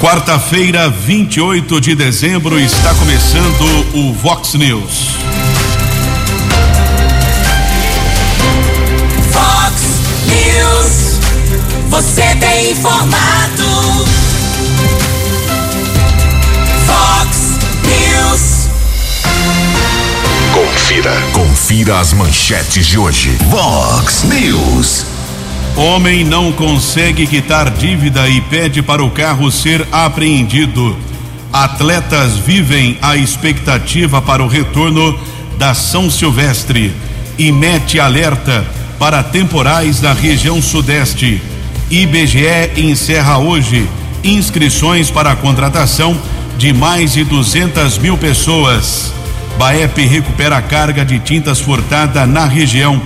Quarta-feira, 28 de dezembro, está começando o Vox News. Vox News. Você tem informado. Vox News. Confira. Confira as manchetes de hoje. Vox News. Homem não consegue quitar dívida e pede para o carro ser apreendido. Atletas vivem a expectativa para o retorno da São Silvestre e mete alerta para temporais na região sudeste. IBGE encerra hoje inscrições para a contratação de mais de 200 mil pessoas. Baep recupera a carga de tintas furtada na região.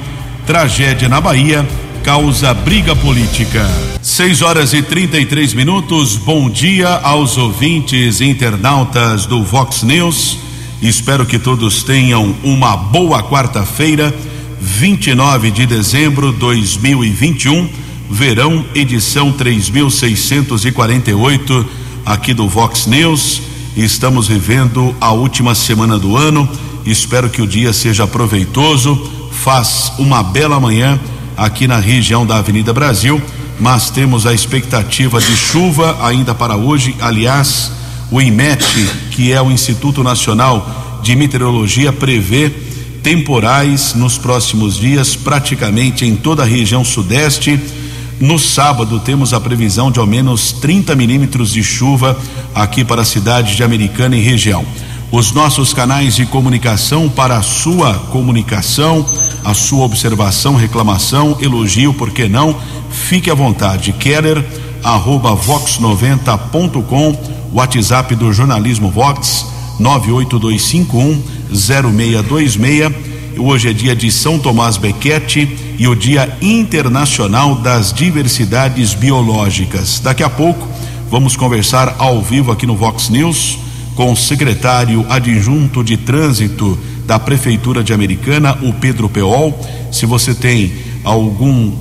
Tragédia na Bahia causa briga política. 6 horas e 33 minutos. Bom dia aos ouvintes internautas do Vox News. Espero que todos tenham uma boa quarta-feira, 29 de dezembro de 2021, verão, edição 3648, aqui do Vox News. Estamos vivendo a última semana do ano. Espero que o dia seja proveitoso. Faz uma bela manhã aqui na região da Avenida Brasil, mas temos a expectativa de chuva ainda para hoje. Aliás, o IMET, que é o Instituto Nacional de Meteorologia, prevê temporais nos próximos dias, praticamente em toda a região sudeste. No sábado, temos a previsão de ao menos 30 milímetros de chuva aqui para a cidade de Americana e região. Os nossos canais de comunicação para a sua comunicação, a sua observação, reclamação, elogio, por que não? Fique à vontade. Keller, arroba vox90.com, WhatsApp do jornalismo Vox, 98251 0626. Hoje é dia de São Tomás Bequete e o Dia Internacional das Diversidades Biológicas. Daqui a pouco vamos conversar ao vivo aqui no Vox News com o secretário adjunto de trânsito da Prefeitura de Americana, o Pedro Peol. Se você tem algum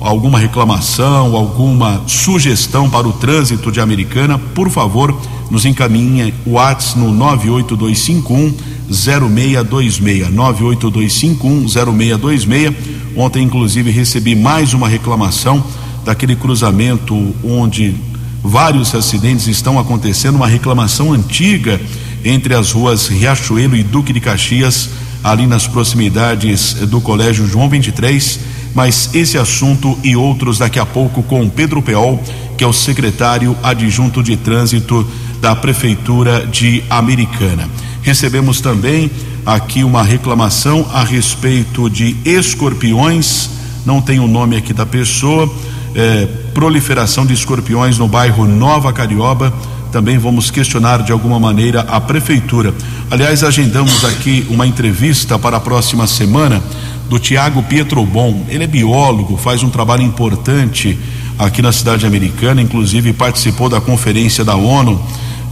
alguma reclamação, alguma sugestão para o trânsito de Americana, por favor, nos encaminhe o WhatsApp no 98251 0626 98251 0626. Ontem inclusive recebi mais uma reclamação daquele cruzamento onde vários acidentes estão acontecendo, uma reclamação antiga entre as ruas Riachuelo e Duque de Caxias, ali nas proximidades do Colégio João 23. Mas esse assunto e outros daqui a pouco com Pedro Peol, que é o secretário adjunto de trânsito da Prefeitura de Americana. Recebemos também aqui uma reclamação a respeito de escorpiões, não tem o nome aqui da pessoa, é, proliferação de escorpiões no bairro Nova Carioba também vamos questionar de alguma maneira a prefeitura. Aliás, agendamos aqui uma entrevista para a próxima semana do Tiago Pietrobon. Ele é biólogo, faz um trabalho importante aqui na cidade americana, inclusive participou da conferência da ONU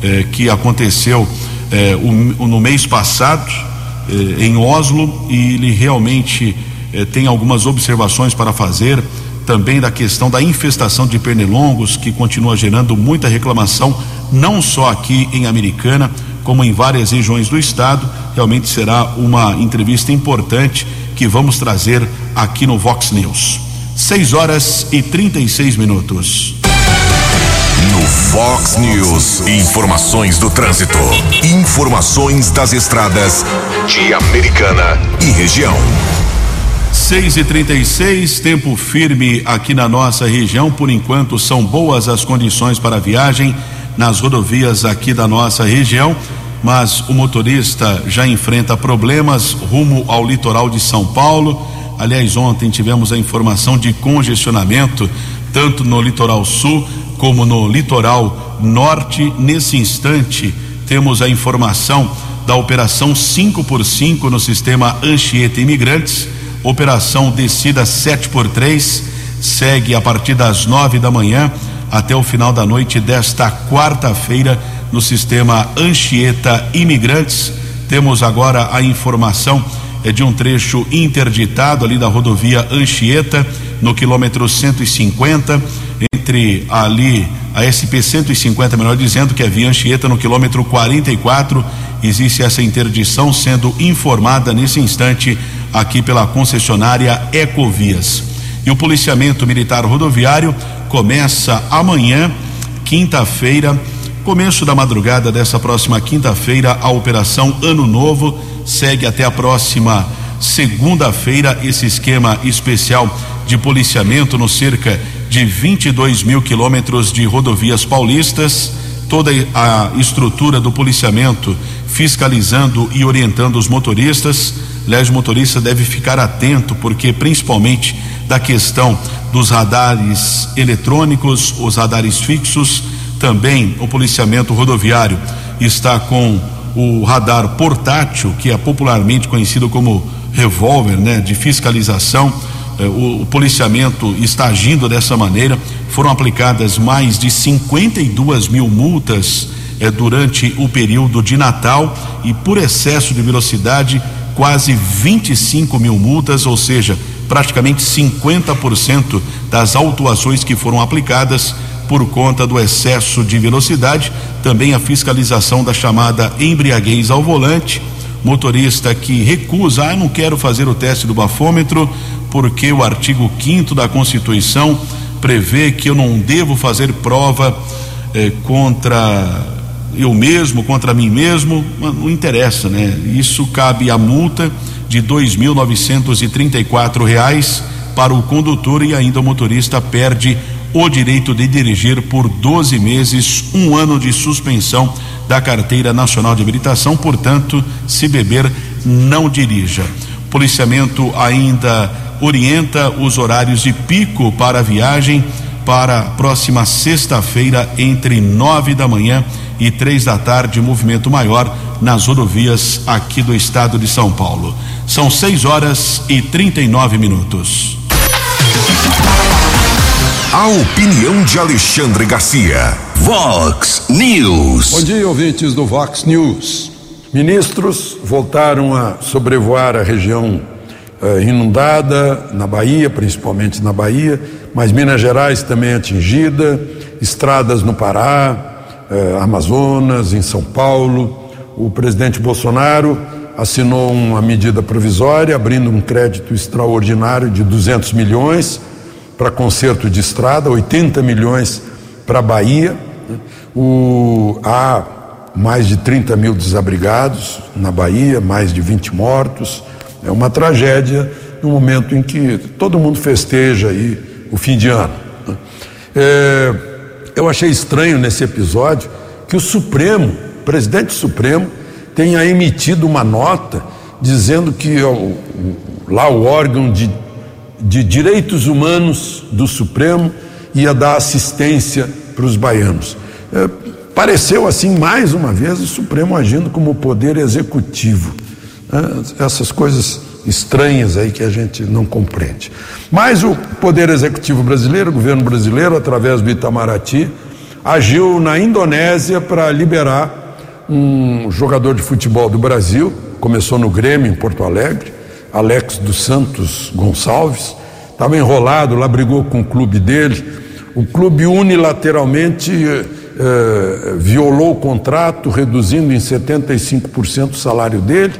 eh, que aconteceu eh, no mês passado eh, em Oslo e ele realmente tem algumas observações para fazer também da questão da infestação de pernilongos que continua gerando muita reclamação não só aqui em Americana, como em várias regiões do estado. Realmente será uma entrevista importante que vamos trazer aqui no Vox News. 6 horas e 36 minutos. No Fox News, informações do trânsito. Informações das estradas de Americana e região. 6 e 36 tempo firme aqui na nossa região. Por enquanto, são boas as condições para viagem nas rodovias aqui da nossa região, mas o motorista já enfrenta problemas rumo ao litoral de São Paulo. Aliás, ontem tivemos a informação de congestionamento tanto no litoral sul como no litoral norte. Nesse instante, temos a informação da operação 5 por 5 no sistema Anchieta Imigrantes, operação descida 7 por 3 segue a partir das nove da manhã até o final da noite desta quarta-feira no sistema Anchieta Imigrantes. Temos agora a informação é de um trecho interditado ali da rodovia Anchieta, no quilômetro 150. entre ali a SP 150, melhor dizendo, que é via Anchieta no quilômetro 44. Existe essa interdição sendo informada nesse instante aqui pela concessionária Ecovias. E o policiamento militar rodoviário começa amanhã, quinta-feira, começo da madrugada dessa próxima quinta-feira, a operação Ano Novo segue até a próxima segunda-feira esse esquema especial de policiamento no cerca de 22 mil quilômetros de rodovias paulistas, toda a estrutura do policiamento fiscalizando e orientando os motoristas. Aliás, o motorista deve ficar atento, porque principalmente da questão dos radares eletrônicos, os radares fixos, também o policiamento rodoviário está com o radar portátil, que é popularmente conhecido como revólver, né, de fiscalização eh, o, policiamento está agindo dessa maneira. Foram aplicadas mais de 52 mil multas eh, durante o período de Natal e por excesso de velocidade, quase 25 mil multas, ou seja, praticamente 50% das autuações que foram aplicadas por conta do excesso de velocidade. Também a fiscalização da chamada embriaguez ao volante motorista que recusa, ah, não quero fazer o teste do bafômetro, porque o artigo 5 da Constituição prevê que eu não devo fazer prova eh, contra eu mesmo, contra mim mesmo, não interessa, né? Isso cabe a multa de dois mil novecentos e trinta e quatro reais para o condutor e ainda o motorista perde o direito de dirigir por 12 meses, um ano de suspensão da carteira nacional de habilitação, portanto, se beber, não dirija. Policiamento ainda orienta os horários de pico para a viagem para a próxima sexta-feira, entre nove da manhã e três da tarde, movimento maior nas rodovias aqui do estado de São Paulo. São seis horas e trinta e nove minutos. A opinião de Alexandre Garcia. Vox News. Bom dia, ouvintes do Vox News. Ministros voltaram a sobrevoar a região eh, inundada, na Bahia, principalmente na Bahia, mas Minas Gerais também atingida, estradas no Pará, eh, Amazonas, em São Paulo. O presidente Bolsonaro assinou uma medida provisória abrindo um crédito extraordinário de 200 milhões para conserto de estrada, 80 milhões para a Bahia. O, há mais de 30 mil desabrigados na Bahia, mais de 20 mortos. É uma tragédia no momento em que todo mundo festeja aí o fim de ano. É, eu achei estranho nesse episódio que o Supremo, o presidente Supremo, tenha emitido uma nota dizendo que o, lá o órgão de de Direitos Humanos do Supremo ia dar assistência para os baianos. É, pareceu assim, mais uma vez, o Supremo agindo como poder executivo. É, essas coisas estranhas aí que a gente não compreende. Mas o Poder Executivo brasileiro, o governo brasileiro, através do Itamaraty, agiu na Indonésia para liberar um jogador de futebol do Brasil, começou no Grêmio, em Porto Alegre, Alex dos Santos Gonçalves, estava enrolado lá, brigou com o clube dele. O clube unilateralmente eh, violou o contrato, reduzindo em 75% o salário dele.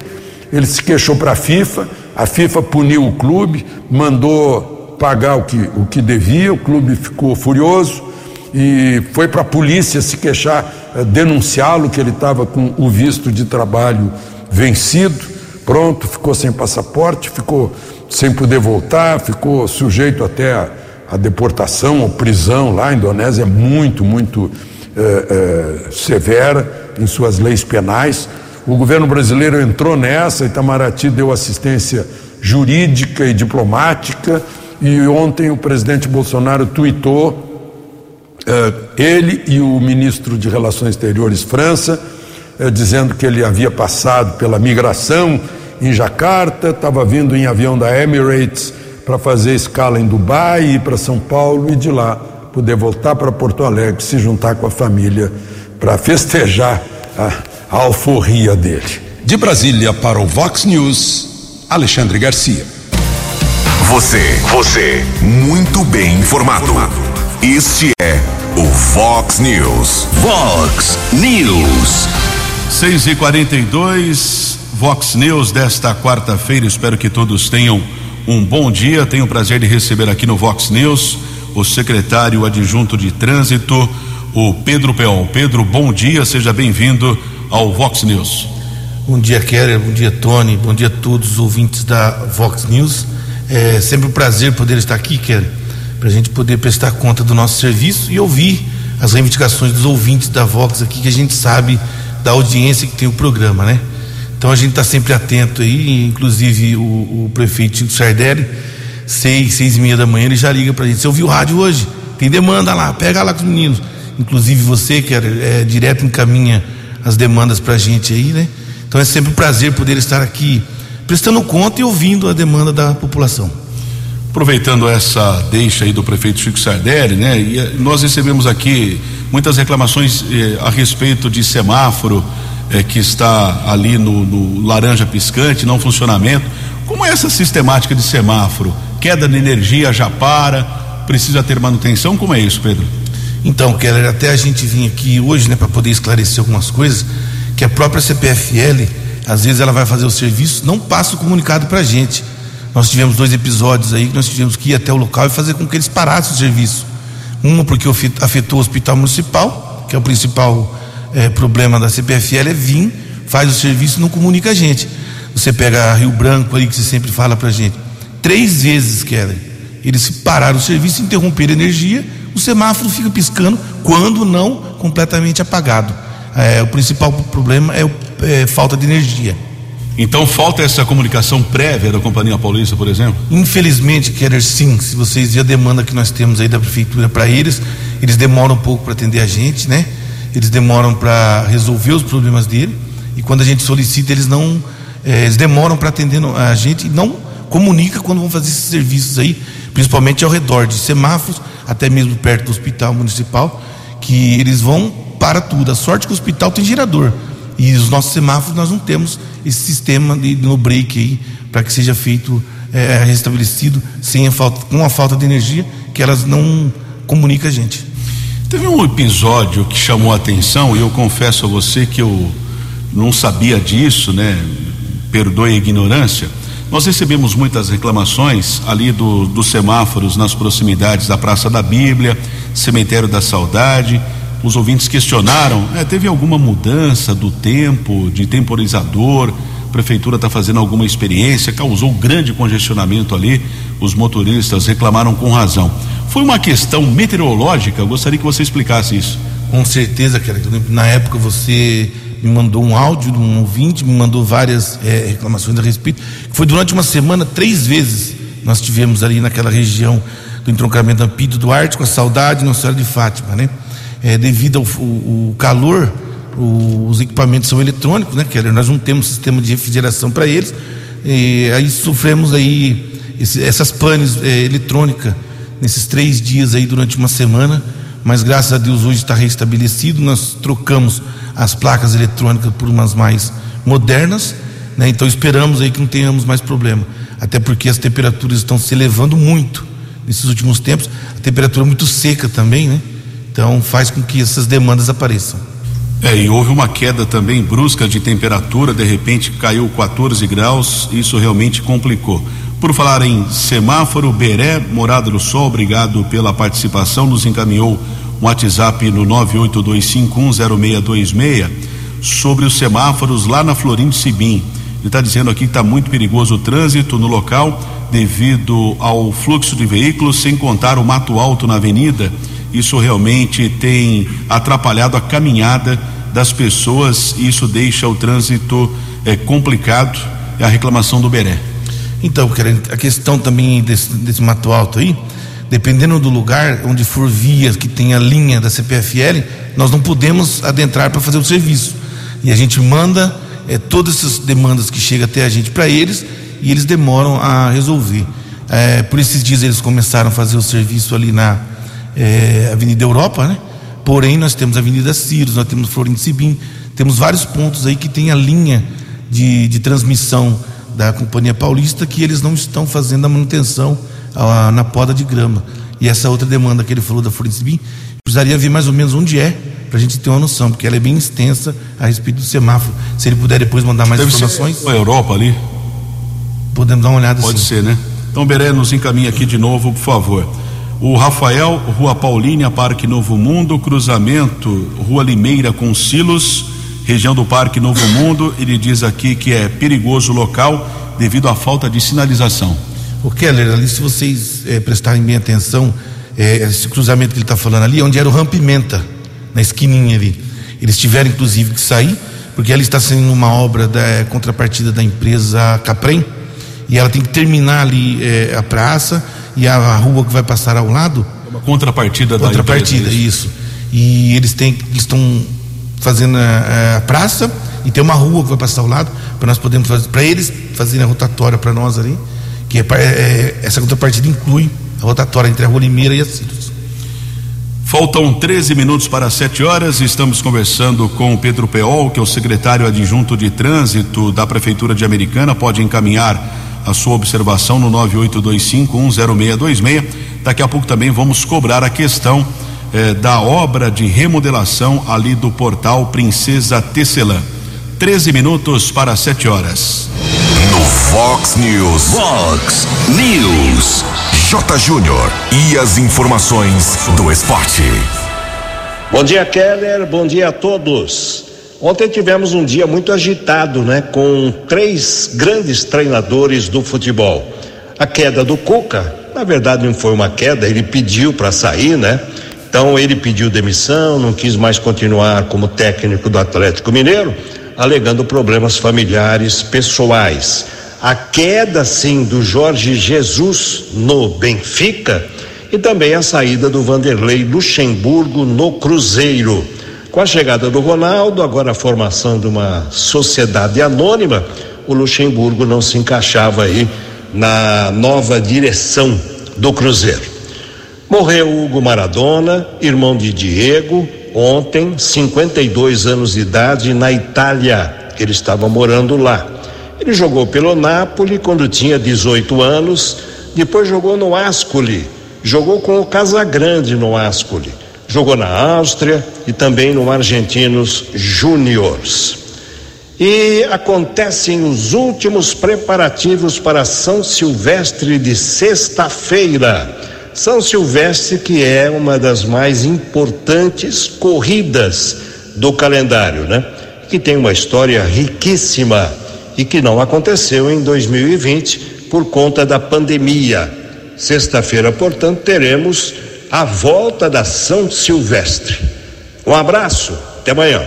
Ele se queixou para a FIFA, a FIFA puniu o clube, mandou pagar o que, o que devia, o clube ficou furioso e foi para a polícia se queixar, eh, denunciá-lo, que ele estava com o visto de trabalho vencido pronto, ficou sem passaporte, ficou sem poder voltar, ficou sujeito até a, a deportação ou prisão lá. A Indonésia é muito, muito é, é, severa em suas leis penais. O governo brasileiro entrou nessa, Itamaraty deu assistência jurídica e diplomática, e ontem o presidente Bolsonaro tuitou, eh, ele e o ministro de Relações Exteriores, França, eh, dizendo que ele havia passado pela migração em Jacarta, estava vindo em avião da Emirates para fazer escala em Dubai, ir para São Paulo e de lá poder voltar para Porto Alegre, se juntar com a família para festejar a, a alforria dele. De Brasília para o Vox News, Alexandre Garcia. Você, você, muito bem informado. Este é o Fox News. Fox News. 6 e 42 Vox News desta quarta-feira. Espero que todos tenham um bom dia. Tenho o prazer de receber aqui no Vox News o secretário adjunto de trânsito, o Pedro Peon. Pedro, bom dia, seja bem-vindo ao Vox News. Bom dia, Keller, bom dia, Tony, bom dia a todos os ouvintes da Vox News. É sempre um prazer poder estar aqui, Keller, para a gente poder prestar conta do nosso serviço e ouvir as reivindicações dos ouvintes da Vox aqui, que a gente sabe da audiência que tem o programa, né? Então a gente está sempre atento aí, inclusive o, o prefeito Chico Sardelli, seis, seis e meia da manhã, ele já liga para a gente. Você ouviu o rádio hoje? Tem demanda lá, pega lá com os meninos. Inclusive você, que é, é direto encaminha as demandas para a gente aí, né? Então é sempre um prazer poder estar aqui prestando conta e ouvindo a demanda da população. Aproveitando essa deixa aí do prefeito Chico Sardelli, né? E eh, nós recebemos aqui muitas reclamações eh, a respeito de semáforo eh, que está ali no, no laranja piscante, não funcionamento. Como é essa sistemática de semáforo? Queda de energia já para, precisa ter manutenção? Como é isso, Pedro? Então, Keller, até a gente vir aqui hoje, né, para poder esclarecer algumas coisas, que a própria CPFL, às vezes ela vai fazer o serviço, não passa o comunicado para a gente. Nós tivemos dois episódios aí que nós tivemos que ir até o local e fazer com que eles parassem o serviço. Uma porque afetou o hospital municipal, que é o principal eh, problema da CPFL, é vir, faz o serviço e não comunica a gente. Você pega Rio Branco aí, que você sempre fala pra gente. Três vezes, Keller, eles pararam o serviço, interromperam a energia, o semáforo fica piscando, quando não completamente apagado. É, o principal problema é, o, é falta de energia. Então falta essa comunicação prévia da Companhia Paulista, por exemplo? Infelizmente, Keller, sim. Se vocês verem a demanda que nós temos aí da prefeitura para eles, eles demoram um pouco para atender a gente, né? Eles demoram para resolver os problemas dele. E quando a gente solicita, eles não. Eh, eles demoram para atender a gente e não comunica quando vão fazer esses serviços aí, principalmente ao redor de semáforos, até mesmo perto do hospital municipal, que eles vão para tudo. A sorte é que o hospital tem gerador. E os nossos semáforos nós não temos esse sistema de, no break aí para que seja feito é, restabelecido sem a falta, com a falta de energia que elas não comunicam a gente. Teve um episódio que chamou a atenção e eu confesso a você que eu não sabia disso, né? Perdoe a ignorância. Nós recebemos muitas reclamações ali do, dos semáforos nas proximidades da Praça da Bíblia, Cemitério da Saudade. Os ouvintes questionaram: é, teve alguma mudança do tempo, de temporizador? A prefeitura está fazendo alguma experiência? Causou grande congestionamento ali. Os motoristas reclamaram com razão. Foi uma questão meteorológica? Eu gostaria que você explicasse isso. Com certeza, cara. Na época você me mandou um áudio de um ouvinte, me mandou várias é, reclamações a respeito. Foi durante uma semana, três vezes, nós tivemos ali naquela região do entroncamento Ampido Duarte com a saudade Nossa Senhora de Fátima, né? É, devido ao o, o calor, o, os equipamentos são eletrônicos, né? Que nós não temos sistema de refrigeração para eles. E aí sofremos aí esse, essas panes é, eletrônicas nesses três dias aí durante uma semana mas graças a Deus hoje está restabelecido. Nós trocamos as placas eletrônicas por umas mais modernas, né? então esperamos aí que não tenhamos mais problema, até porque as temperaturas estão se elevando muito nesses últimos tempos, a temperatura é muito seca também, né? Então faz com que essas demandas apareçam. É, e houve uma queda também brusca de temperatura, de repente caiu 14 graus, isso realmente complicou. Por falar em semáforo, Beré, Morada do Sol, obrigado pela participação, nos encaminhou um WhatsApp no 982510626 sobre os semáforos lá na Florindo Sibim. Ele está dizendo aqui que está muito perigoso o trânsito no local devido ao fluxo de veículos, sem contar o mato alto na avenida. Isso realmente tem atrapalhado a caminhada das pessoas e isso deixa o trânsito é, complicado. É a reclamação do Beré. Então, a questão também desse, desse mato alto aí, dependendo do lugar onde for via que tem a linha da CPFL, nós não podemos adentrar para fazer o serviço. E a gente manda é, todas essas demandas que chegam até a gente para eles e eles demoram a resolver. É, por esses dias eles começaram a fazer o serviço ali na é, Avenida Europa, né? Porém, nós temos a Avenida Círios, nós temos Florencio Sibim, temos vários pontos aí que tem a linha de, de transmissão da Companhia Paulista que eles não estão fazendo a manutenção ah, na poda de grama. E essa outra demanda que ele falou da Florensbim, precisaria ver mais ou menos onde é, para a gente ter uma noção, porque ela é bem extensa a respeito do semáforo. Se ele puder depois mandar mais Deve informações, ser a Europa ali. podemos dar uma olhada Pode sim. ser, né? Então, Beré, nos encaminha aqui de novo, por favor. O Rafael, Rua Paulínia, Parque Novo Mundo, cruzamento, Rua Limeira com Silos, região do Parque Novo Mundo. Ele diz aqui que é perigoso o local devido à falta de sinalização. O Keller, ali, se vocês eh, prestarem bem atenção, eh, esse cruzamento que ele está falando ali, é onde era o Rampimenta, na esquininha ali. Eles tiveram, inclusive, que sair, porque ali está sendo uma obra da eh, contrapartida da empresa Caprem, e ela tem que terminar ali eh, a praça e a, a rua que vai passar ao lado, Uma contrapartida da contrapartida, empresa, isso. E eles têm, estão fazendo a, a praça e tem uma rua que vai passar ao lado para nós podermos fazer, para eles fazerem a rotatória para nós ali, que é, pa- é- essa contrapartida inclui a rotatória entre a Rua Limeira e a Círios. Faltam 13 minutos para 7 horas. Estamos conversando com Pedro Peol, que é o secretário adjunto de trânsito da Prefeitura de Americana. Pode encaminhar a sua observação no 9825-10626. Daqui a pouco também vamos cobrar a questão eh, da obra de remodelação ali do portal Princesa Tecelã. 13 minutos para 7 horas. No Fox News. Fox News. J. Júnior. E as informações do esporte. Bom dia, Keller. Bom dia a todos. Ontem tivemos um dia muito agitado, né? Com três grandes treinadores do futebol. A queda do Cuca, na verdade não foi uma queda, ele pediu para sair, né? Então ele pediu demissão, não quis mais continuar como técnico do Atlético Mineiro, alegando problemas familiares pessoais. A queda, sim, do Jorge Jesus no Benfica e também a saída do Vanderlei Luxemburgo no Cruzeiro. Com a chegada do Ronaldo, agora a formação de uma sociedade anônima, o Luxemburgo não se encaixava aí na nova direção do Cruzeiro. Morreu Hugo Maradona, irmão de Diego, ontem, 52 anos de idade, na Itália. Ele estava morando lá. Ele jogou pelo Napoli quando tinha 18 anos, depois jogou no Ascoli, jogou com o Casagrande no Ascoli, jogou na Áustria e também no Argentinos Júniors. E acontecem os últimos preparativos para São Silvestre de sexta-feira. São Silvestre, que é uma das mais importantes corridas do calendário, né? Que tem uma história riquíssima e que não aconteceu em 2020 por conta da pandemia. Sexta-feira, portanto, teremos a volta da São Silvestre. Um abraço, até amanhã.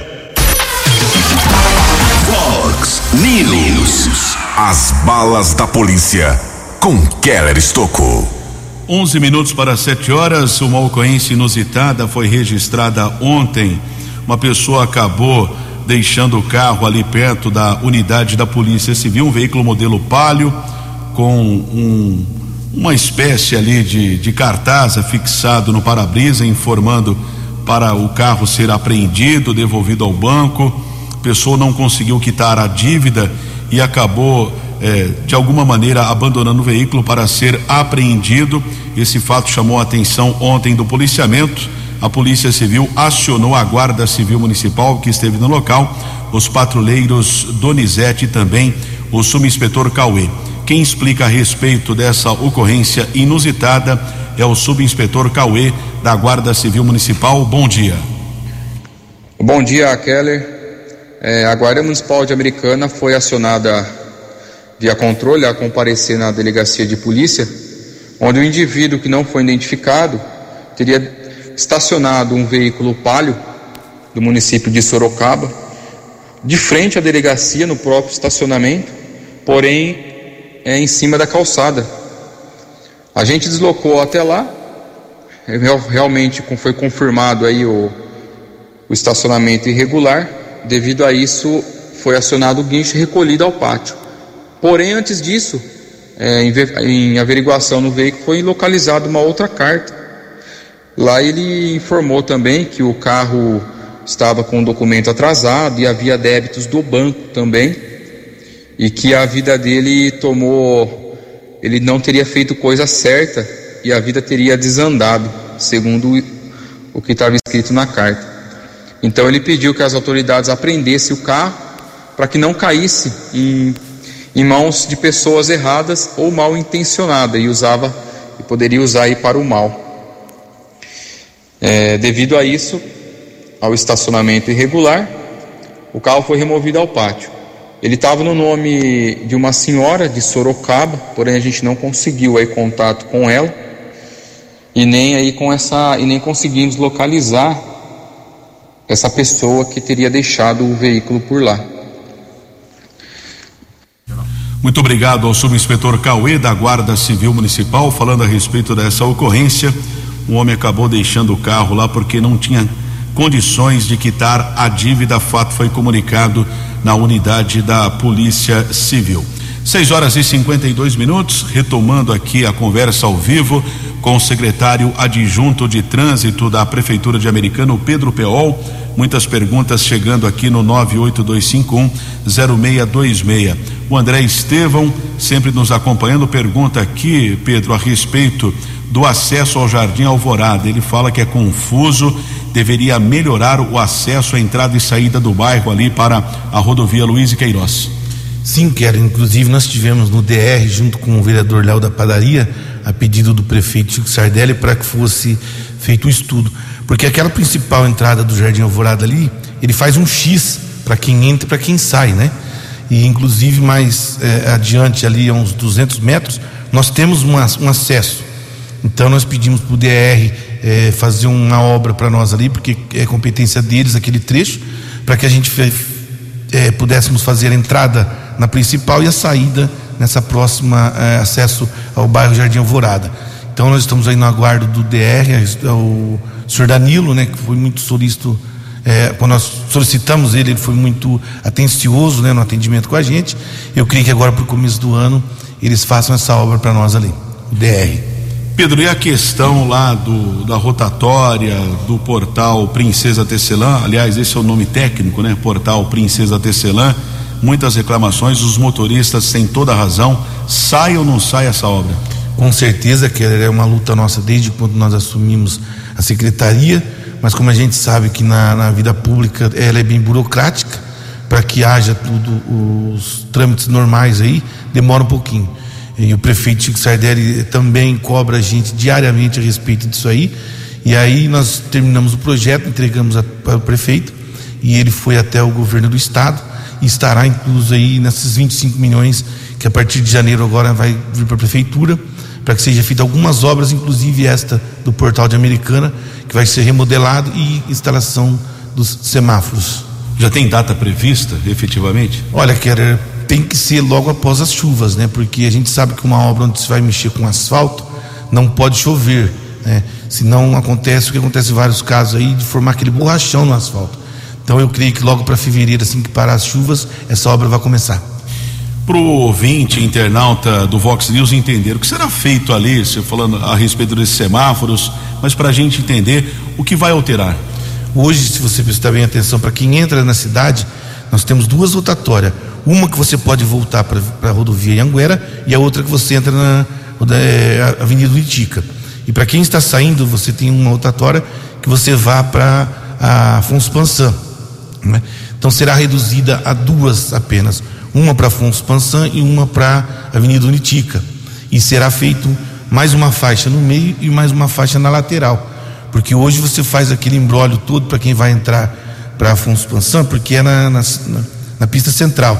Fox News. As balas da polícia com Keller Estocou. 11 minutos para 7 horas. Uma ocorrência inusitada foi registrada ontem. Uma pessoa acabou deixando o carro ali perto da unidade da Polícia Civil, um veículo modelo Palio, com um, uma espécie ali de, de cartaz fixado no para-brisa, informando para o carro ser apreendido, devolvido ao banco. A pessoa não conseguiu quitar a dívida e acabou eh, de alguma maneira abandonando o veículo para ser apreendido. Esse fato chamou a atenção ontem do policiamento. A Polícia Civil acionou a Guarda Civil Municipal que esteve no local, os patrulheiros Donizete e também o subinspetor Cauê. Quem explica a respeito dessa ocorrência inusitada é o subinspetor Cauê da Guarda Civil Municipal. Bom dia. Bom dia, Keller. É, a Guarda Municipal de Americana foi acionada via controle a comparecer na delegacia de polícia, onde o indivíduo que não foi identificado teria estacionado um veículo palio do município de Sorocaba, de frente à delegacia, no próprio estacionamento, porém é em cima da calçada. A gente deslocou até lá, real- realmente foi confirmado aí o, o estacionamento irregular, devido a isso foi acionado o guincho recolhido ao pátio. Porém, antes disso, é, em, em averiguação no veículo foi localizada uma outra carta. Lá ele informou também que o carro estava com o documento atrasado e havia débitos do banco também, e que a vida dele tomou, ele não teria feito coisa certa e a vida teria desandado, segundo o que estava escrito na carta. Então ele pediu que as autoridades apreendessem o carro para que não caísse em, em mãos de pessoas erradas ou mal intencionadas e usava e poderia usar aí para o mal. É, devido a isso, ao estacionamento irregular, o carro foi removido ao pátio. Ele estava no nome de uma senhora de Sorocaba, porém a gente não conseguiu aí contato com ela e nem aí com essa e nem conseguimos localizar essa pessoa que teria deixado o veículo por lá. Muito obrigado ao subinspetor Cauê da Guarda Civil Municipal falando a respeito dessa ocorrência. O homem acabou deixando o carro lá porque não tinha condições de quitar a dívida. Fato foi comunicado na unidade da Polícia Civil. 6 horas e 52 minutos, retomando aqui a conversa ao vivo com o secretário adjunto de trânsito da Prefeitura de Americana, o Pedro Peol. Muitas perguntas chegando aqui no 982510626. O André Estevão, sempre nos acompanhando, pergunta aqui, Pedro, a respeito do acesso ao Jardim Alvorada. Ele fala que é confuso, deveria melhorar o acesso à entrada e saída do bairro ali para a rodovia Luiz e Queiroz. Sim, quero. Inclusive, nós tivemos no DR, junto com o vereador Léo da Padaria, a pedido do prefeito Chico Sardelli, para que fosse feito um estudo. Porque aquela principal entrada do Jardim Alvorada ali, ele faz um X para quem entra e para quem sai, né? E, inclusive, mais eh, adiante, ali a uns 200 metros, nós temos uma, um acesso. Então, nós pedimos para o DR eh, fazer uma obra para nós ali, porque é competência deles aquele trecho, para que a gente eh, pudéssemos fazer a entrada na principal e a saída nessa próxima eh, acesso ao bairro Jardim Alvorada. Então nós estamos aí no aguardo do DR, o senhor Danilo, né, que foi muito solícito, eh, quando nós solicitamos ele, ele foi muito atencioso né, no atendimento com a gente. Eu creio que agora para o começo do ano eles façam essa obra para nós ali, o DR. Pedro, e a questão lá do, da rotatória do portal Princesa Tecelã, aliás, esse é o nome técnico, né? Portal Princesa Tecelã, muitas reclamações, os motoristas têm toda a razão. Sai ou não sai essa obra? Com certeza que é uma luta nossa desde quando nós assumimos a secretaria, mas como a gente sabe que na, na vida pública ela é bem burocrática, para que haja tudo os trâmites normais aí, demora um pouquinho. E o prefeito Chico Sardelli também cobra a gente diariamente a respeito disso aí. E aí nós terminamos o projeto, entregamos para o prefeito e ele foi até o governo do estado e estará incluso aí nesses 25 milhões que a partir de janeiro agora vai vir para a prefeitura para que seja feita algumas obras, inclusive esta do portal de Americana, que vai ser remodelado e instalação dos semáforos. Já tem data prevista, efetivamente? Olha, Keller, tem que ser logo após as chuvas, né? Porque a gente sabe que uma obra onde se vai mexer com asfalto não pode chover, né? Senão acontece o que acontece em vários casos aí de formar aquele borrachão no asfalto. Então eu creio que logo para fevereiro, assim que parar as chuvas, essa obra vai começar. Para o ouvinte, internauta do Vox News entender o que será feito ali, você falando a respeito desses semáforos, mas para a gente entender o que vai alterar. Hoje, se você prestar bem atenção, para quem entra na cidade, nós temos duas rotatórias. Uma que você pode voltar para a rodovia Anguera e a outra que você entra na é, Avenida Itica. E para quem está saindo, você tem uma rotatória que você vá para Afonso Pansan. Né? Então será reduzida a duas apenas, uma para Afonso Pansan e uma para Avenida Unitica. E será feito mais uma faixa no meio e mais uma faixa na lateral. Porque hoje você faz aquele embrólio todo para quem vai entrar para Afonso Pansan, porque é na, na, na, pista central.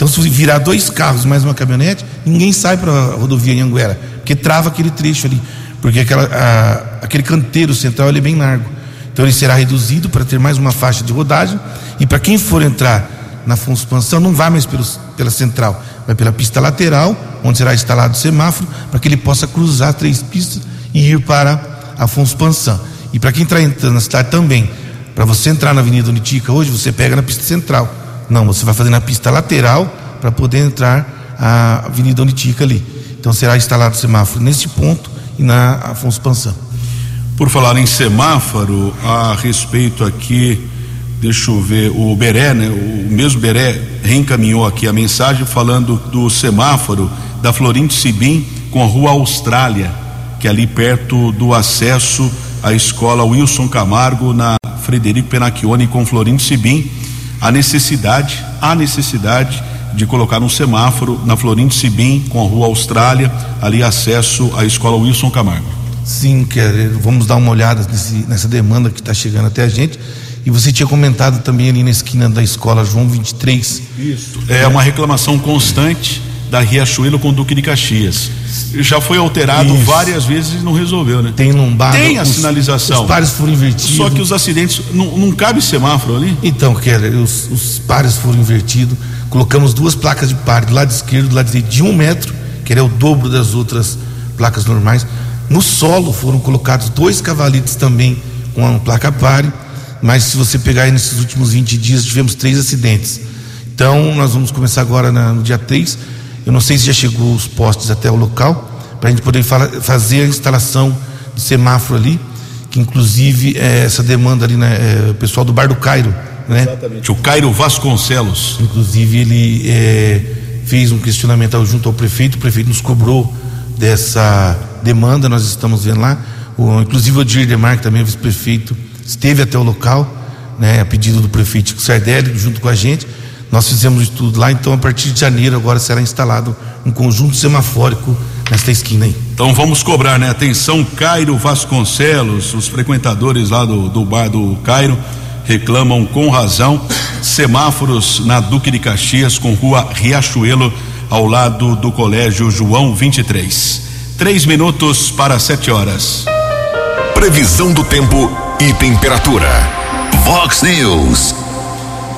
Então, se virar dois carros mais uma caminhonete, ninguém sai para a rodovia Anhanguera, porque trava aquele trecho ali. Porque aquela, a, aquele canteiro central é bem largo. Então ele será reduzido para ter mais uma faixa de rodagem e para quem for entrar na Afonso Expansão não vai mais pela central, vai pela pista lateral, onde será instalado o semáforo, para que ele possa cruzar três pistas e ir para Afonso Expansão. E para quem está entrando na cidade também, para você entrar na Avenida Unitica hoje, você pega na pista central. Não, você vai fazer na pista lateral para poder entrar a Avenida Unitica ali. Então será instalado o semáforo nesse ponto e na Afonso Expansão. Por falar em semáforo, a respeito aqui, deixa eu ver, o Beré, né? O mesmo Beré reencaminhou aqui a mensagem falando do semáforo da Florindo Sibim com a Rua Austrália. que é ali perto do acesso à escola Wilson Camargo, na Frederico Penacchione com Florindo Sibim, a necessidade, a necessidade de colocar um semáforo na Florindo Sibim com a Rua Austrália, ali acesso à escola Wilson Camargo. Sim, quer, vamos dar uma olhada nesse, nessa demanda que está chegando até a gente. E você tinha comentado também ali na esquina da escola João 23. Isso. É uma reclamação constante da Riachuelo com Duque de Caxias. Já foi alterado Isso. várias vezes e não resolveu, né? Tem lombada. Tem a os- sinalização. Os pares foram invertidos. Só que os acidentes. Não, não cabe semáforo ali? Então, Keller, os, os pares foram invertidos. Colocamos duas placas de pare, do lado esquerdo do lado direito, de um metro, que é o dobro das outras placas normais. No solo foram colocados dois cavalites também com a placa pare. Mas se você pegar aí nesses últimos 20 dias, tivemos três acidentes. Então, nós vamos começar agora na- no dia 3. Eu não sei se já chegou os postes até o local, para a gente poder fala- fazer a instalação de semáforo ali, que inclusive é, essa demanda ali, né, é, o pessoal do Bar do Cairo, né? O Cairo Vasconcelos. Inclusive ele é, fez um questionamento junto ao prefeito, o prefeito nos cobrou dessa demanda, nós estamos vendo lá. O, inclusive o Odir Demar, que também é vice-prefeito, esteve até o local, né, a pedido do prefeito Sardelli, junto com a gente. Nós fizemos o estudo lá, então a partir de janeiro agora será instalado um conjunto semafórico nesta esquina aí. Então vamos cobrar, né? Atenção, Cairo Vasconcelos, os frequentadores lá do, do bar do Cairo reclamam com razão semáforos na Duque de Caxias com rua Riachuelo ao lado do colégio João 23. Três minutos para sete horas. Previsão do tempo e temperatura. Vox News.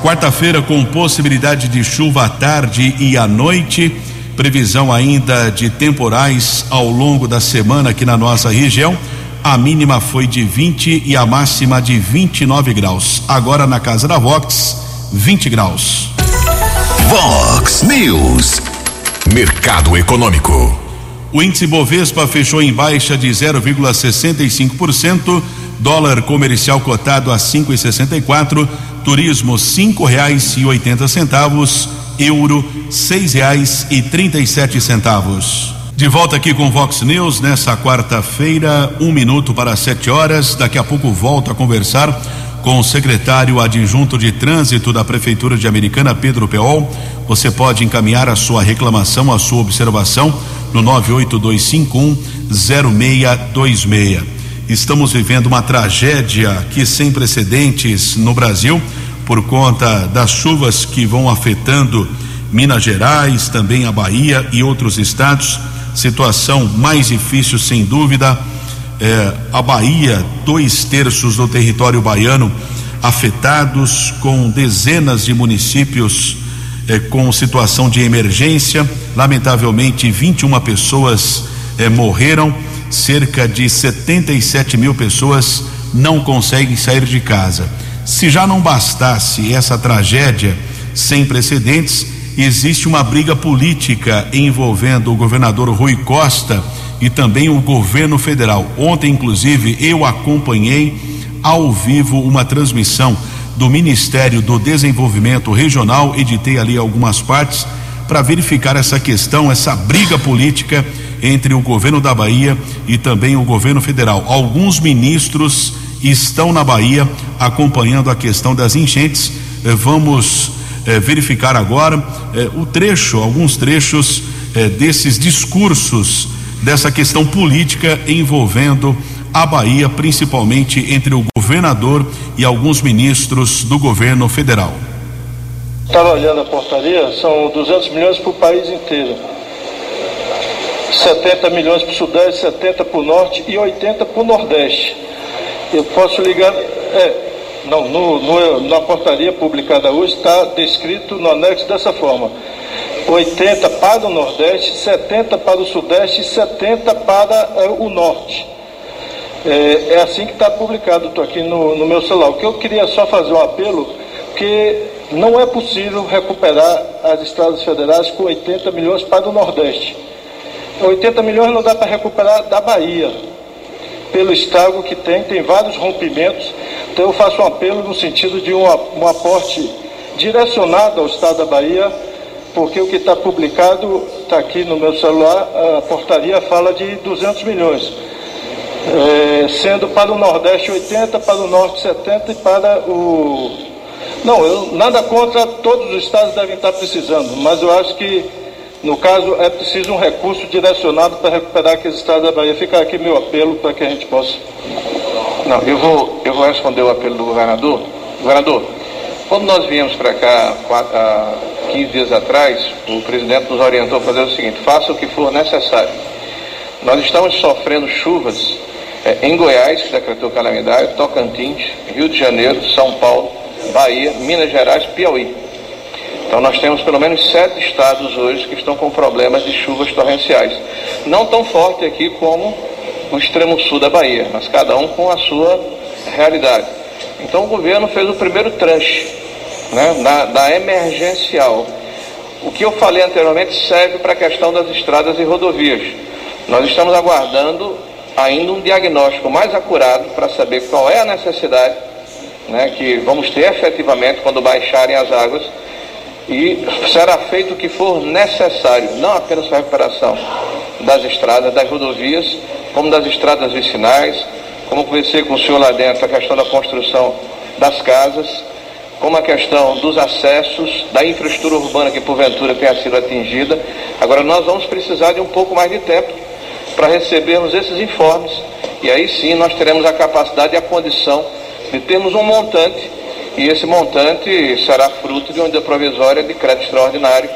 Quarta-feira com possibilidade de chuva à tarde e à noite. Previsão ainda de temporais ao longo da semana aqui na nossa região. A mínima foi de 20 e a máxima de 29 graus. Agora na casa da Vox, 20 graus. Vox News. Mercado Econômico. O índice Bovespa fechou em baixa de 0,65%, dólar comercial cotado a 5,64, turismo cinco reais e oitenta centavos, euro seis reais e trinta e sete centavos. De volta aqui com Vox News nessa quarta-feira, um minuto para sete horas. Daqui a pouco volto a conversar com o secretário adjunto de trânsito da Prefeitura de Americana, Pedro Peol. Você pode encaminhar a sua reclamação, a sua observação no 982510626. Estamos vivendo uma tragédia que sem precedentes no Brasil por conta das chuvas que vão afetando Minas Gerais, também a Bahia e outros estados. Situação mais difícil, sem dúvida, é, a Bahia, dois terços do território baiano afetados, com dezenas de municípios é, com situação de emergência. Lamentavelmente, 21 pessoas é, morreram, cerca de 77 mil pessoas não conseguem sair de casa. Se já não bastasse essa tragédia sem precedentes, existe uma briga política envolvendo o governador Rui Costa e também o governo federal. Ontem, inclusive, eu acompanhei ao vivo uma transmissão do Ministério do Desenvolvimento Regional, editei ali algumas partes para verificar essa questão, essa briga política entre o governo da Bahia e também o governo federal. Alguns ministros estão na Bahia acompanhando a questão das enchentes. Eh, Vamos eh, verificar agora eh, o trecho, alguns trechos eh, desses discursos dessa questão política envolvendo a Bahia, principalmente entre o governador e alguns ministros do governo federal. Estava olhando a portaria, são 200 milhões para o país inteiro. 70 milhões para o Sudeste, 70 para o Norte e 80 para o Nordeste. Eu posso ligar. É, não, no, no- na portaria publicada hoje está descrito no anexo dessa forma: 80 para o Nordeste, 70 para o Sudeste e 70 para eh, o Norte. É, é assim que está publicado, estou aqui no, no meu celular. O que eu queria só fazer um apelo, que não é possível recuperar as estradas federais com 80 milhões para o Nordeste. 80 milhões não dá para recuperar da Bahia, pelo estrago que tem, tem vários rompimentos. Então eu faço um apelo no sentido de um, um aporte direcionado ao Estado da Bahia, porque o que está publicado, está aqui no meu celular, a portaria fala de 200 milhões. É, sendo para o Nordeste 80, para o Norte 70 e para o. Não, eu nada contra, todos os estados devem estar precisando, mas eu acho que, no caso, é preciso um recurso direcionado para recuperar aqueles estados da Bahia. Fica aqui meu apelo para que a gente possa. Não, eu vou, eu vou responder o apelo do governador. Governador, quando nós viemos para cá quatro, há 15 dias atrás, o presidente nos orientou a fazer o seguinte: faça o que for necessário. Nós estamos sofrendo chuvas é, em Goiás, que decretou calamidade, Tocantins, Rio de Janeiro, São Paulo, Bahia, Minas Gerais, Piauí. Então nós temos pelo menos sete estados hoje que estão com problemas de chuvas torrenciais. Não tão forte aqui como o extremo sul da Bahia, mas cada um com a sua realidade. Então o governo fez o primeiro tranche né, da, da emergencial. O que eu falei anteriormente serve para a questão das estradas e rodovias. Nós estamos aguardando ainda um diagnóstico mais acurado para saber qual é a necessidade né, que vamos ter efetivamente quando baixarem as águas e será feito o que for necessário, não apenas para a recuperação das estradas, das rodovias, como das estradas vicinais, como conversei com o senhor lá dentro, a questão da construção das casas, como a questão dos acessos, da infraestrutura urbana que porventura tenha sido atingida. Agora nós vamos precisar de um pouco mais de tempo para recebermos esses informes e aí sim nós teremos a capacidade e a condição de termos um montante e esse montante será fruto de uma provisória de crédito extraordinário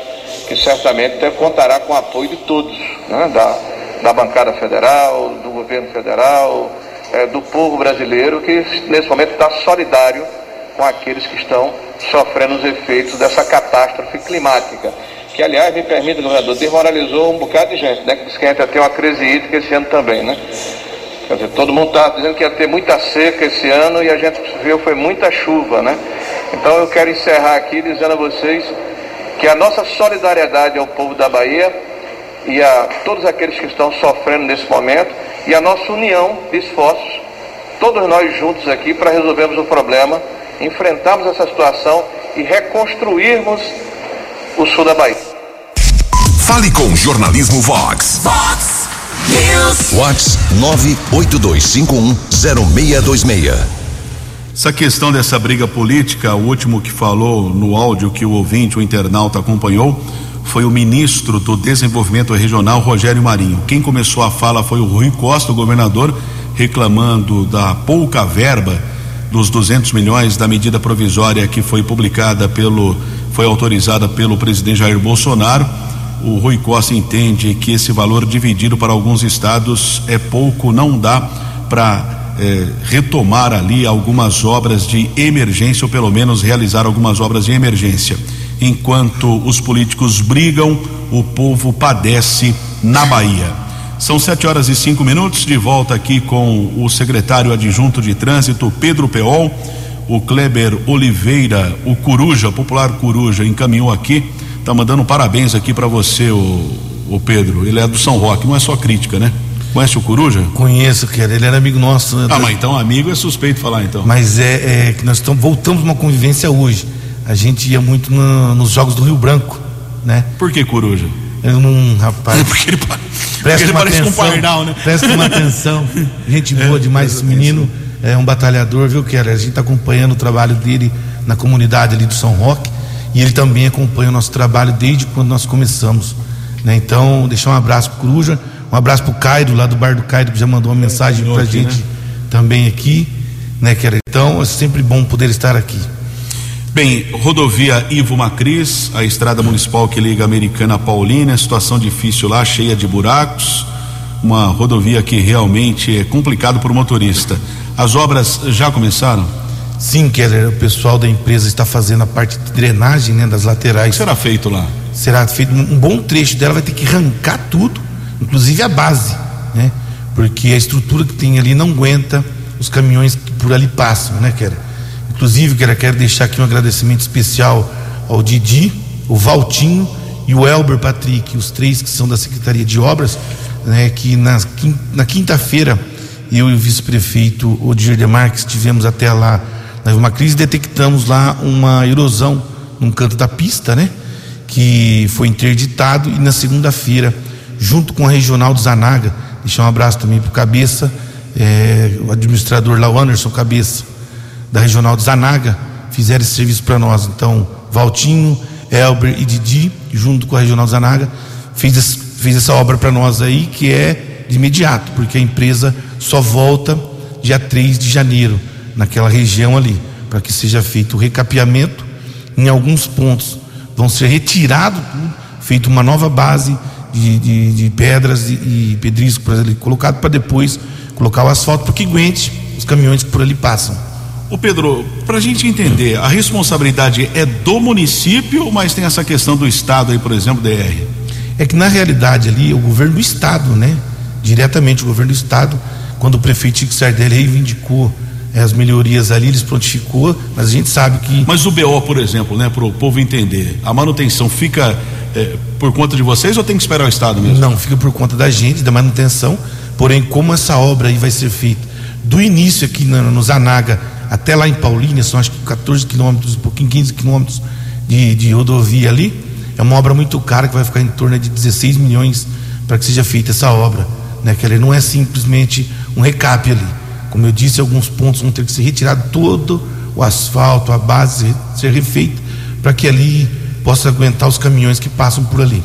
que certamente contará com o apoio de todos, né? da, da bancada federal, do governo federal, é, do povo brasileiro que nesse momento está solidário com aqueles que estão sofrendo os efeitos dessa catástrofe climática que aliás, me permita, governador, desmoralizou um bocado de gente, né? Que disse que a gente ter uma crise hídrica esse ano também, né? Quer dizer, todo mundo está dizendo que ia ter muita seca esse ano e a gente viu foi muita chuva, né? Então eu quero encerrar aqui dizendo a vocês que a nossa solidariedade ao povo da Bahia e a todos aqueles que estão sofrendo nesse momento e a nossa união de esforços, todos nós juntos aqui para resolvermos o problema, enfrentarmos essa situação e reconstruirmos o sul da Bahia. Fale com Jornalismo Vox. Vox News. Vox 982510626. Essa questão dessa briga política, o último que falou no áudio que o ouvinte, o internauta acompanhou, foi o ministro do Desenvolvimento Regional, Rogério Marinho. Quem começou a fala foi o Rui Costa, o governador, reclamando da pouca verba dos 200 milhões da medida provisória que foi publicada pelo foi autorizada pelo presidente Jair Bolsonaro. O Rui Costa entende que esse valor dividido para alguns estados é pouco, não dá para eh, retomar ali algumas obras de emergência, ou pelo menos realizar algumas obras de emergência. Enquanto os políticos brigam, o povo padece na Bahia. São sete horas e cinco minutos, de volta aqui com o secretário adjunto de trânsito, Pedro Peol o Kleber Oliveira, o Coruja, popular Coruja, encaminhou aqui, tá mandando parabéns aqui para você, o, o Pedro. Ele é do São Roque, não é só crítica, né? Conhece o Coruja? Conheço, cara. Ele era amigo nosso. Né? Ah, mas então amigo é suspeito falar então. Mas é, é que nós estamos voltamos uma convivência hoje. A gente ia muito na, nos jogos do Rio Branco, né? Por que Coruja? Eu não, rapaz. Porque ele, presta porque ele parece atenção, um pardal, né? Presta uma atenção. Gente boa demais esse menino. É um batalhador, viu, Keller? A gente está acompanhando o trabalho dele na comunidade ali do São Roque e ele também acompanha o nosso trabalho desde quando nós começamos. Né? Então, deixar um abraço pro Coruja, um abraço pro Cairo, lá do bar do Cairo, que já mandou uma mensagem pra aqui, gente né? também aqui, né, Keller? Então, é sempre bom poder estar aqui. Bem, rodovia Ivo Macris, a estrada municipal que liga a Americana a Paulínia, situação difícil lá, cheia de buracos, uma rodovia que realmente é complicado para o motorista. As obras já começaram? Sim, Keller, o pessoal da empresa está fazendo a parte de drenagem né, das O que laterais. será feito lá? será feito um bom trecho dela, vai ter que arrancar tudo, inclusive a base, né? Porque a estrutura que tem ali não aguenta os caminhões que por ali passam, né, Quero? Inclusive, quero, quero deixar aqui um agradecimento especial ao Didi, o Valtinho e o Elber Patrick, os três que são da Secretaria de Obras, né, que na, na quinta-feira eu e o vice-prefeito Odir de Marques estivemos até lá na uma crise detectamos lá uma erosão num canto da pista, né? que foi interditado e na segunda-feira, junto com a regional do Zanaga, deixar um abraço também para o Cabeça, é, o administrador lá, o Anderson Cabeça, da Regional de Zanaga, fizeram esse serviço para nós. Então, Valtinho, Elber e Didi, junto com a Regional de Zanaga, fez, fez essa obra para nós aí, que é de imediato, porque a empresa só volta dia 3 de janeiro, naquela região ali, para que seja feito o recapeamento. Em alguns pontos vão ser retirado tudo, feito uma nova base de, de, de pedras e, e pedrisco por ali, colocado para depois colocar o asfalto, porque aguente os caminhões que por ali passam. Ô Pedro, para a gente entender, a responsabilidade é do município, mas tem essa questão do Estado aí, por exemplo, DR? É que na realidade ali, o governo do Estado, né? Diretamente o governo do Estado, quando o prefeito Chico Sardelli reivindicou as melhorias ali, eles prontificou, mas a gente sabe que. Mas o BO, por exemplo, né, para o povo entender, a manutenção fica eh, por conta de vocês ou tem que esperar o Estado mesmo? Não, fica por conta da gente, da manutenção. Porém, como essa obra aí vai ser feita do início aqui no, no Zanaga até lá em Paulínia, são acho que 14 quilômetros, um pouquinho 15 quilômetros de, de rodovia ali, é uma obra muito cara que vai ficar em torno de 16 milhões para que seja feita essa obra. Né? Que ela não é simplesmente um recap ali. Como eu disse, alguns pontos vão ter que ser retirado todo o asfalto, a base ser refeita para que ali possa aguentar os caminhões que passam por ali.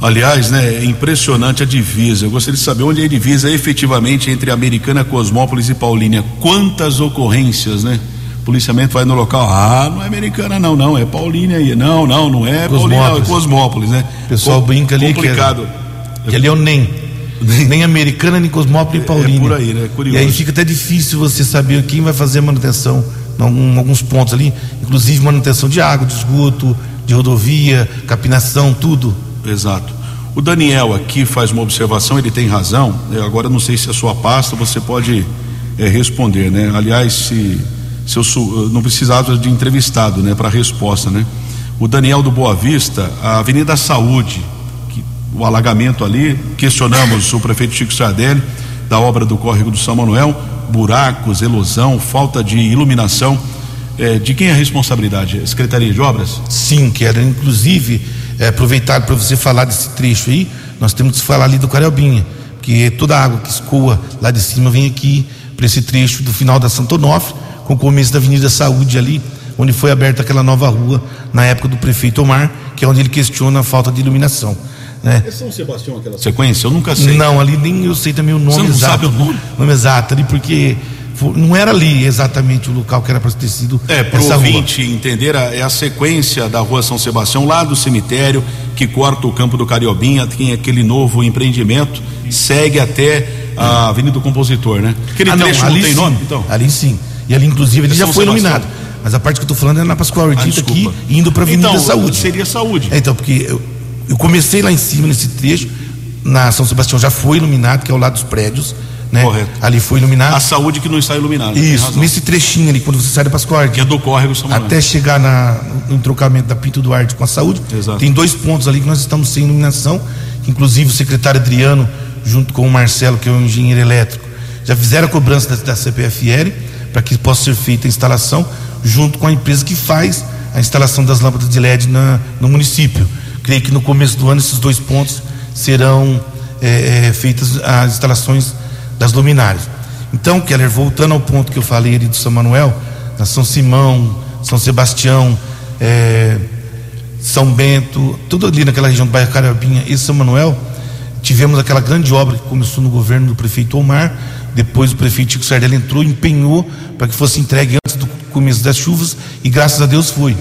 Aliás, né, é impressionante a divisa. Eu gostaria de saber onde é a divisa efetivamente entre Americana, Cosmópolis e Paulínia. Quantas ocorrências, né? O policiamento vai no local, ah, não é Americana não, não, é Paulínia aí. Não, não, não é Paulínia, é Cosmópolis, né? O pessoal Com, brinca ali complicado. que, é, que ali é o NEM. Nem Americana, nem Cosmópolis, nem Paulínia. É por aí, né? Curioso. E aí fica até difícil você saber quem vai fazer a manutenção em algum, alguns pontos ali, inclusive manutenção de água, de esgoto, de rodovia, capinação, tudo. Exato. O Daniel aqui faz uma observação, ele tem razão. Eu agora não sei se a sua pasta você pode é, responder, né? Aliás, se, se eu sou, não precisava de entrevistado, né, para resposta, né? O Daniel do Boa Vista, a Avenida Saúde, o alagamento ali, questionamos o prefeito Chico Sardelli da obra do córrego do São Manuel, buracos, erosão, falta de iluminação. É, de quem é a responsabilidade? Secretaria de Obras? Sim, que era inclusive é, aproveitar para você falar desse trecho aí, nós temos que falar ali do Cariobinha, porque toda a água que escoa lá de cima vem aqui para esse trecho do final da Santo Onofre, com o começo da Avenida Saúde ali, onde foi aberta aquela nova rua na época do prefeito Omar, que é onde ele questiona a falta de iluminação. Né? É São Sebastião aquela sequência? Eu nunca sei. Não, ali nem eu sei também o nome Você não exato. sabe o nome? nome exato ali, porque não era ali exatamente o local que era para ter sido É, para o essa rua. ouvinte entender, a- é a sequência da rua São Sebastião, lá do cemitério, que corta o campo do Cariobinha, tem aquele novo empreendimento, segue até a Avenida do Compositor, né? Aquele Ah, não, trecho não, ali tem sim, nome, então? Ali sim. E ali, inclusive, ele É já foi Sebastião. iluminado. Mas a parte que eu estou falando é na Pascoal Ah, Ortita aqui, indo para a Avenida então, Saúde. seria saúde. É, então, porque eu, eu comecei lá em cima, nesse trecho, na São Sebastião já foi iluminado, que é ao lado dos prédios, né? Correto. Ali foi iluminado. A saúde que não está iluminada. Isso, nesse trechinho ali, quando você sai da Pascoal Que é do córrego São Manuel. até chegar na, no entrocamento da Pinto Duarte com a saúde. Exato. Tem dois pontos ali que nós estamos sem iluminação, inclusive o secretário Adriano, junto com o Marcelo, que é o engenheiro elétrico, já fizeram a cobrança da, da CPFL para que possa ser feita a instalação, junto com a empresa que faz a instalação das lâmpadas de LED na, no município. Creio que no começo do ano esses dois pontos serão eh, eh, feitas as instalações das luminárias. Então, Keller, voltando ao ponto que eu falei ali do São Manuel, na São Simão, São Sebastião, eh, São Bento, tudo ali naquela região do bairro Carabinha e São Manuel, tivemos aquela grande obra que começou no governo do prefeito Omar, depois o prefeito Chico Sardelli entrou, empenhou para que fosse entregue antes do começo das chuvas e graças a Deus foi.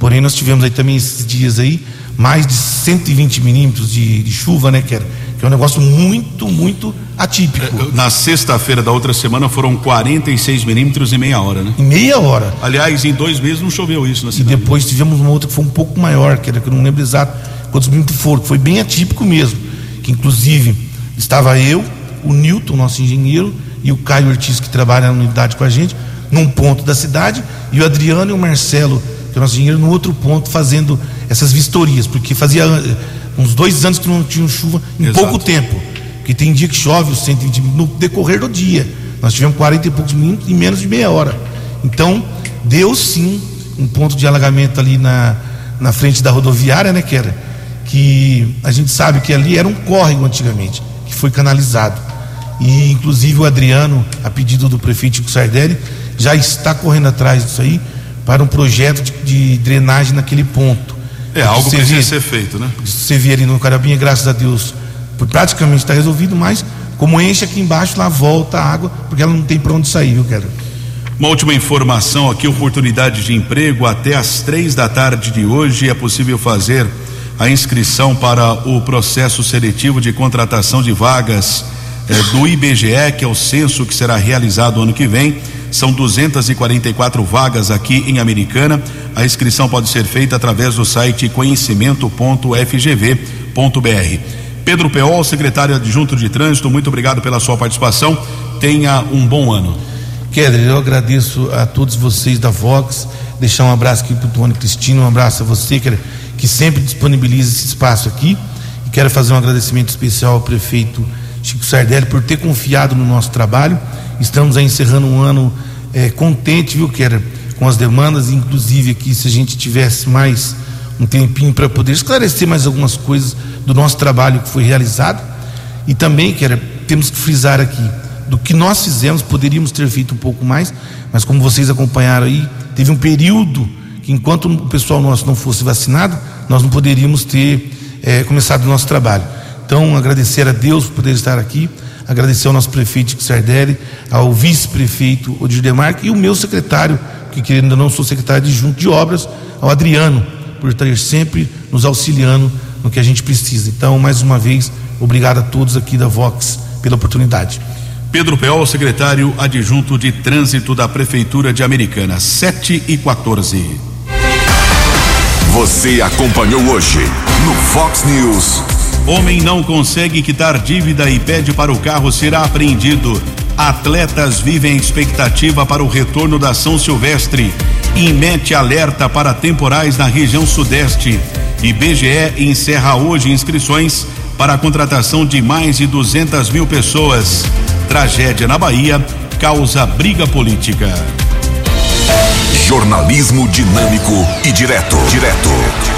Porém, nós tivemos aí também esses dias aí mais de 120 milímetros de, de chuva, né, que, era, que é um negócio muito, muito atípico. Na sexta-feira da outra semana foram 46 milímetros em meia hora, né? Em meia hora. Aliás, em dois meses não choveu isso na E cidade. depois tivemos uma outra que foi um pouco maior, que era que eu não lembro exato quantos minutos foram, que foi bem atípico mesmo. Que inclusive estava eu, o Newton, nosso engenheiro, e o Caio Ortiz, que trabalha na unidade com a gente, num ponto da cidade, e o Adriano e o Marcelo, é o nosso engenheiro, no outro ponto, fazendo essas vistorias, porque fazia eh, uns dois anos que não tinha chuva em Exato. pouco tempo. Porque tem dia que chove os 120 no decorrer do dia. Nós tivemos 40 e poucos minutos em menos de meia hora. Então, deu sim um ponto de alagamento ali na, na frente da rodoviária, né, que era? Que a gente sabe que ali era um córrego antigamente, que foi canalizado. E inclusive o Adriano, a pedido do prefeito Sardelli, já está correndo atrás disso aí para um projeto de, de drenagem naquele ponto. É algo que precisa ser feito, né? Você vê ali no Carabinha, graças a Deus, praticamente está resolvido, mas como enche aqui embaixo, lá volta a água, porque ela não tem para onde sair, viu, Keller? Uma última informação aqui, oportunidade de emprego até às três da tarde de hoje é possível fazer a inscrição para o processo seletivo de contratação de vagas eh, do IBGE, que é o censo que será realizado ano que vem. São 244 vagas aqui em Americana. A inscrição pode ser feita através do site conhecimento.fgv.br. Pedro Peol, secretário adjunto de trânsito, muito obrigado pela sua participação. Tenha um bom ano. Keller, eu agradeço a todos vocês da Vox, deixar um abraço aqui para o Tony Cristina, um abraço a você, Keller, que sempre disponibiliza esse espaço aqui. E quero fazer um agradecimento especial ao prefeito Chico Sardelli por ter confiado no nosso trabalho. Estamos aí encerrando um ano é, contente, viu, Keller, com as demandas, inclusive aqui, se a gente tivesse mais um tempinho para poder esclarecer mais algumas coisas do nosso trabalho que foi realizado. E também, Keller, temos que frisar aqui do que nós fizemos, poderíamos ter feito um pouco mais, mas como vocês acompanharam aí, teve um período que enquanto o pessoal nosso não fosse vacinado, nós não poderíamos ter é, começado o nosso trabalho. Então, agradecer a Deus por poder estar aqui, agradecer ao nosso prefeito Sardelli, ao vice-prefeito Odir Demarque e o meu secretário, que ainda não sou secretário de junto de obras, ao Adriano, por estar sempre nos auxiliando no que a gente precisa. Então, mais uma vez, obrigado a todos aqui da Vox pela oportunidade. Pedro Peol, secretário adjunto de trânsito da Prefeitura de Americana, 7 e 14. Você acompanhou hoje no Fox News. Homem não consegue quitar dívida e pede para o carro ser apreendido. Atletas vivem expectativa para o retorno da São Silvestre. Imete alerta para temporais na região sudeste. IBGE encerra hoje inscrições para a contratação de mais de 200 mil pessoas. Tragédia na Bahia causa briga política. Jornalismo dinâmico e direto. Direto.